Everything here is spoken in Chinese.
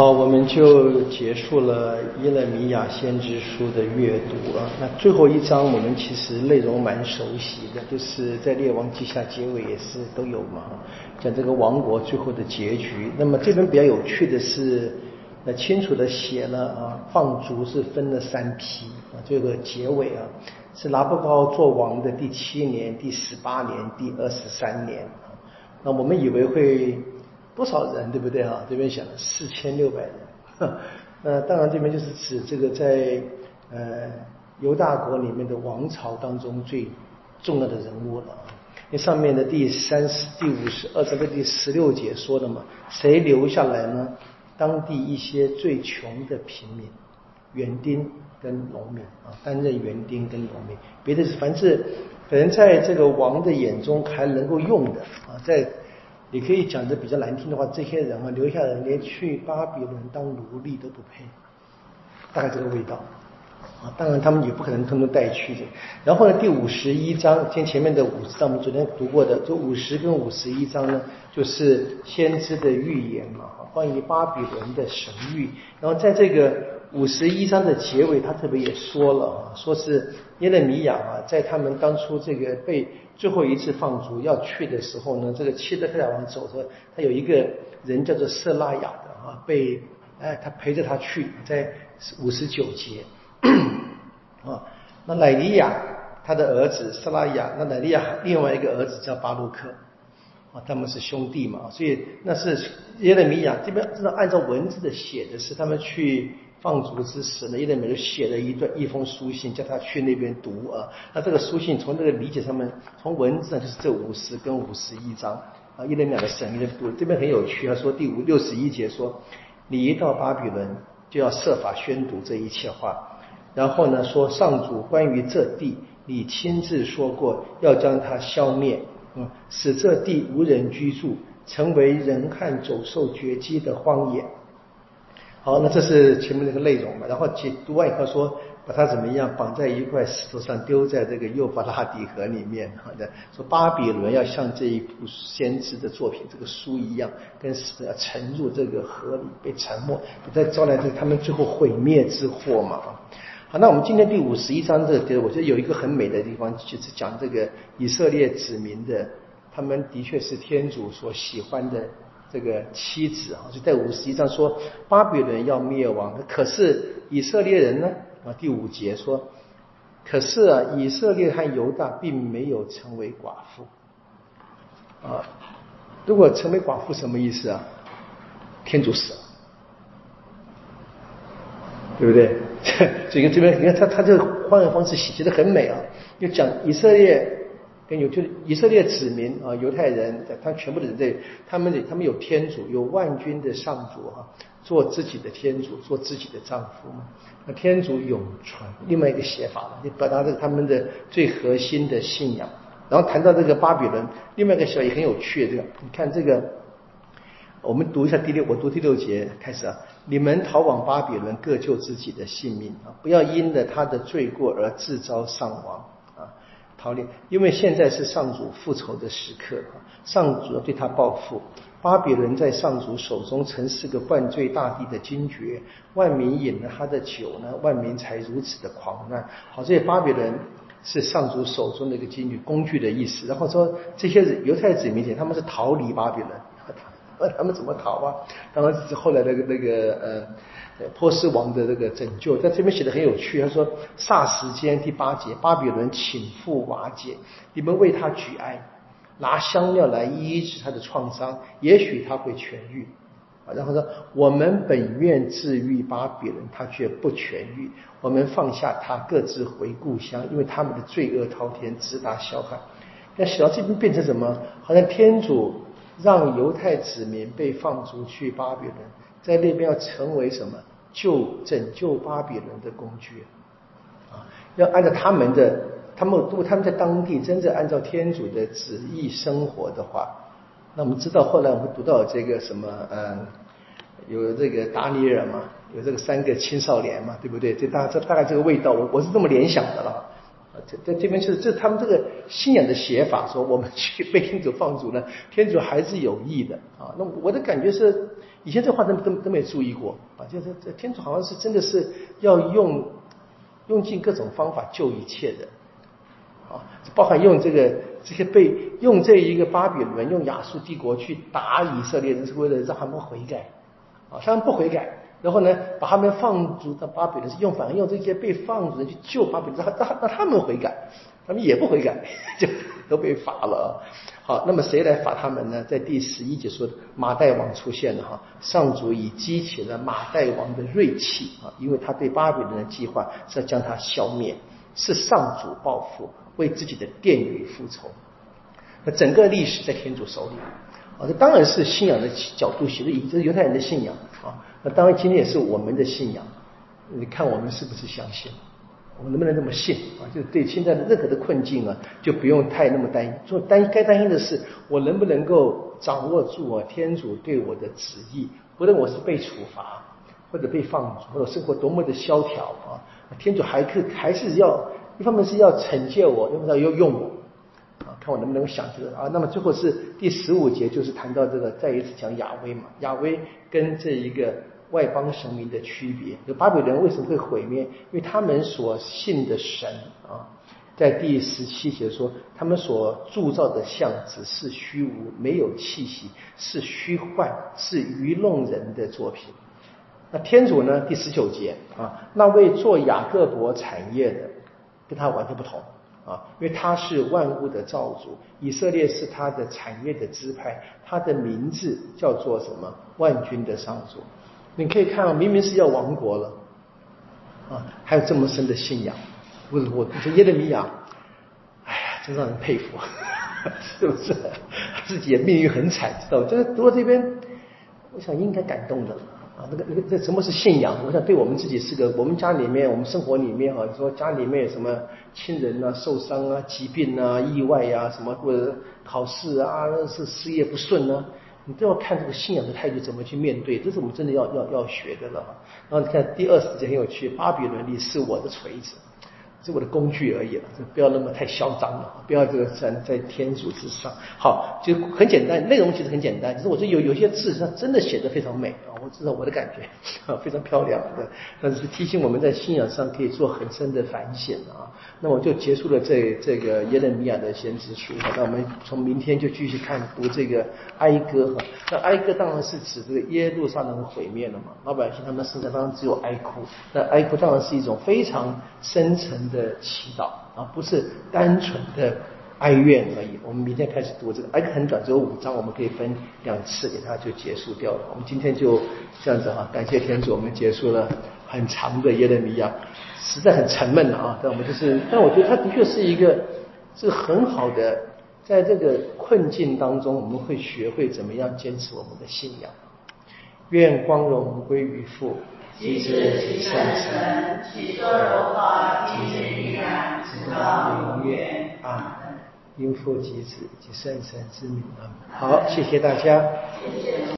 好，我们就结束了耶勒米亚先知书的阅读啊。那最后一章我们其实内容蛮熟悉的，就是在列王记下结尾也是都有嘛，讲这个王国最后的结局。那么这边比较有趣的是，呃，清楚的写了啊，放逐是分了三批啊，这个结尾啊是拿破高做王的第七年、第十八年、第二十三年。那我们以为会。多少人，对不对啊？这边讲四千六百人，呃，当然这边就是指这个在呃犹大国里面的王朝当中最重要的人物了。因为上面的第三十、第五十二章的第十六节说的嘛，谁留下来呢？当地一些最穷的平民、园丁跟农民啊，担任园丁跟农民，别的是凡是可能在这个王的眼中还能够用的啊，在。你可以讲的比较难听的话，这些人啊，留下人连去巴比伦当奴隶都不配，大概这个味道啊。当然他们也不可能通通带去的。然后呢，第五十一章，跟前面的五十章我们昨天读过的，就五十跟五十一章呢，就是先知的预言嘛，关于巴比伦的神谕。然后在这个五十一章的结尾，他特别也说了啊，说是耶勒米亚啊，在他们当初这个被。最后一次放逐要去的时候呢，这个七德克王走着，他有一个人叫做色拉雅的啊，被哎他陪着他去，在五十九节 啊，那乃利亚他的儿子色拉雅，那乃利亚另外一个儿子叫巴鲁克啊，他们是兄弟嘛，所以那是耶勒米亚这边这按照文字的写的是他们去。放逐之时呢，耶利米就写了一段一封书信，叫他去那边读啊。那这个书信从这个理解上面，从文字上就是这五十跟五十一章啊，耶利米的省略读。这边很有趣，他说第五六十一节说，你一到巴比伦就要设法宣读这一切话，然后呢说上主关于这地，你亲自说过要将它消灭，嗯，使这地无人居住，成为人看走兽绝迹的荒野。好，那这是前面那个内容嘛？然后解读完以后说，把它怎么样绑在一块石头上，丢在这个幼发拉底河里面。好的，说巴比伦要像这一部先知的作品这个书一样，跟死要沉入这个河里被沉没，再招来这他们最后毁灭之祸嘛。好，那我们今天第五十一章这个，我觉得有一个很美的地方，就是讲这个以色列子民的，他们的确是天主所喜欢的。这个妻子啊，就在五十一章说巴比伦要灭亡，可是以色列人呢？啊，第五节说，可是啊，以色列和犹大并没有成为寡妇啊。如果成为寡妇什么意思啊？天主死了，对不对？这个这边你看他他这个换个方式写的很美啊，就讲以色列。跟有就是以色列子民啊，犹太人，他全部的人类他们的他们有天主，有万军的上主哈，做自己的天主，做自己的丈夫嘛。那天主永存，另外一个写法了，你表达的他们的最核心的信仰。然后谈到这个巴比伦，另外一个写法也很有趣，这个你看这个，我们读一下第六，我读第六节开始啊，你们逃往巴比伦，各救自己的性命啊，不要因了他的罪过而自招伤亡。逃离，因为现在是上主复仇的时刻！上主要对他报复。巴比伦在上主手中曾是个灌醉大地的金爵，万民饮了他的酒呢，万民才如此的狂乱。好，这些巴比伦是上主手中的一个金爵，工具的意思。然后说这些犹太子民他们是逃离巴比伦，问 他们怎么逃啊？当然是后来那个那个呃呃。波斯王的那个拯救，在这边写的很有趣。他说：“霎时间，第八节，巴比伦倾覆瓦解，你们为他举哀，拿香料来医治他的创伤，也许他会痊愈。”，然后说：“我们本愿治愈巴比伦，他却不痊愈。我们放下他，各自回故乡，因为他们的罪恶滔天，直达霄海。”那写到这边变成什么？好像天主让犹太子民被放逐去巴比伦，在那边要成为什么？救拯救巴比伦的工具啊，要按照他们的，他们如果他们在当地真正按照天主的旨意生活的话，那我们知道后来我们读到这个什么，嗯，有这个达尼尔嘛，有这个三个青少年嘛，对不对？这大这大概这个味道，我我是这么联想的了。啊，这在这边就是这他们这个信仰的写法，说我们去被天主放逐了，天主还是有意的啊。那我的感觉是。以前这话都都都没注意过啊，就是这天主好像是真的是要用用尽各种方法救一切的啊，包含用这个这些被用这一个巴比伦用亚述帝国去打以色列人，是为了让他们悔改啊，他们不悔改。然后呢，把他们放逐到巴比伦，用反而用这些被放逐的去救巴比伦，让让让他们悔改，他们也不悔改，就都被罚了。好，那么谁来罚他们呢？在第十一节说，马代王出现了哈，上主已激起了马代王的锐气啊，因为他对巴比伦的计划是要将他消灭，是上主报复，为自己的殿宇复仇。那整个历史在天主手里啊，这当然是信仰的角度写的，这是犹太人的信仰啊。那当然，今天也是我们的信仰。你看我们是不是相信？我能不能这么信啊？就对现在的任何的困境啊，就不用太那么担心。做担该担心的是，我能不能够掌握住啊天主对我的旨意？不论我是被处罚，或者被放逐，或者生活多么的萧条啊，天主还可还是要一方面是要惩戒我，另外要用我啊。看我能不能够想这个啊？那么最后是第十五节，就是谈到这个再一次讲亚威嘛。亚威跟这一个外邦神明的区别，就巴比伦为什么会毁灭？因为他们所信的神啊，在第十七节说，他们所铸造的像只是虚无，没有气息，是虚幻，是愚弄人的作品。那天主呢？第十九节啊，那位做雅各伯产业的，跟他完全不同。啊，因为他是万物的造主，以色列是他的产业的支派，他的名字叫做什么？万军的上主。你可以看到，明明是要亡国了，啊，还有这么深的信仰。我我说耶利米亚，哎呀，真让人佩服，是不是？自己也命运很惨，知道吗？就是读到这边，我想应该感动的。啊，那个那个，这什么是信仰？我想对我们自己是个，我们家里面，我们生活里面哈，说家里面有什么亲人啊受伤啊、疾病啊、意外呀，什么或者考试啊，是事业不顺呢，你都要看这个信仰的态度怎么去面对，这是我们真的要要要学的了。然后你看第二十节很有趣，巴比伦你是我的锤子。是我的工具而已了，不要那么太嚣张了，不要这个在在天主之上。好，就很简单，内容其实很简单，只是我觉得有有些字它真的写的非常美，我知道我的感觉啊，非常漂亮的，但是提醒我们在信仰上可以做很深的反省啊。那我就结束了这这个耶利米亚的先知书，那我们从明天就继续看读这个哀歌哈。那哀歌当然是指这个耶路撒冷毁灭了嘛，老百姓他们身上当然只有哀哭，那哀哭当然是一种非常深沉。的祈祷啊，不是单纯的哀怨而已。我们明天开始读这个，哀很短，只有五章，我们可以分两次给它就结束掉了。我们今天就这样子哈，感谢天主，我们结束了很长的耶利米亚，实在很沉闷了啊。但我们就是，但我觉得他的确是一个是很好的，在这个困境当中，我们会学会怎么样坚持我们的信仰。愿光荣归于父。即是其圣神，其说柔化，其显力量，直到永远。啊，应父及子及圣神之名啊。好，谢谢大家。谢谢。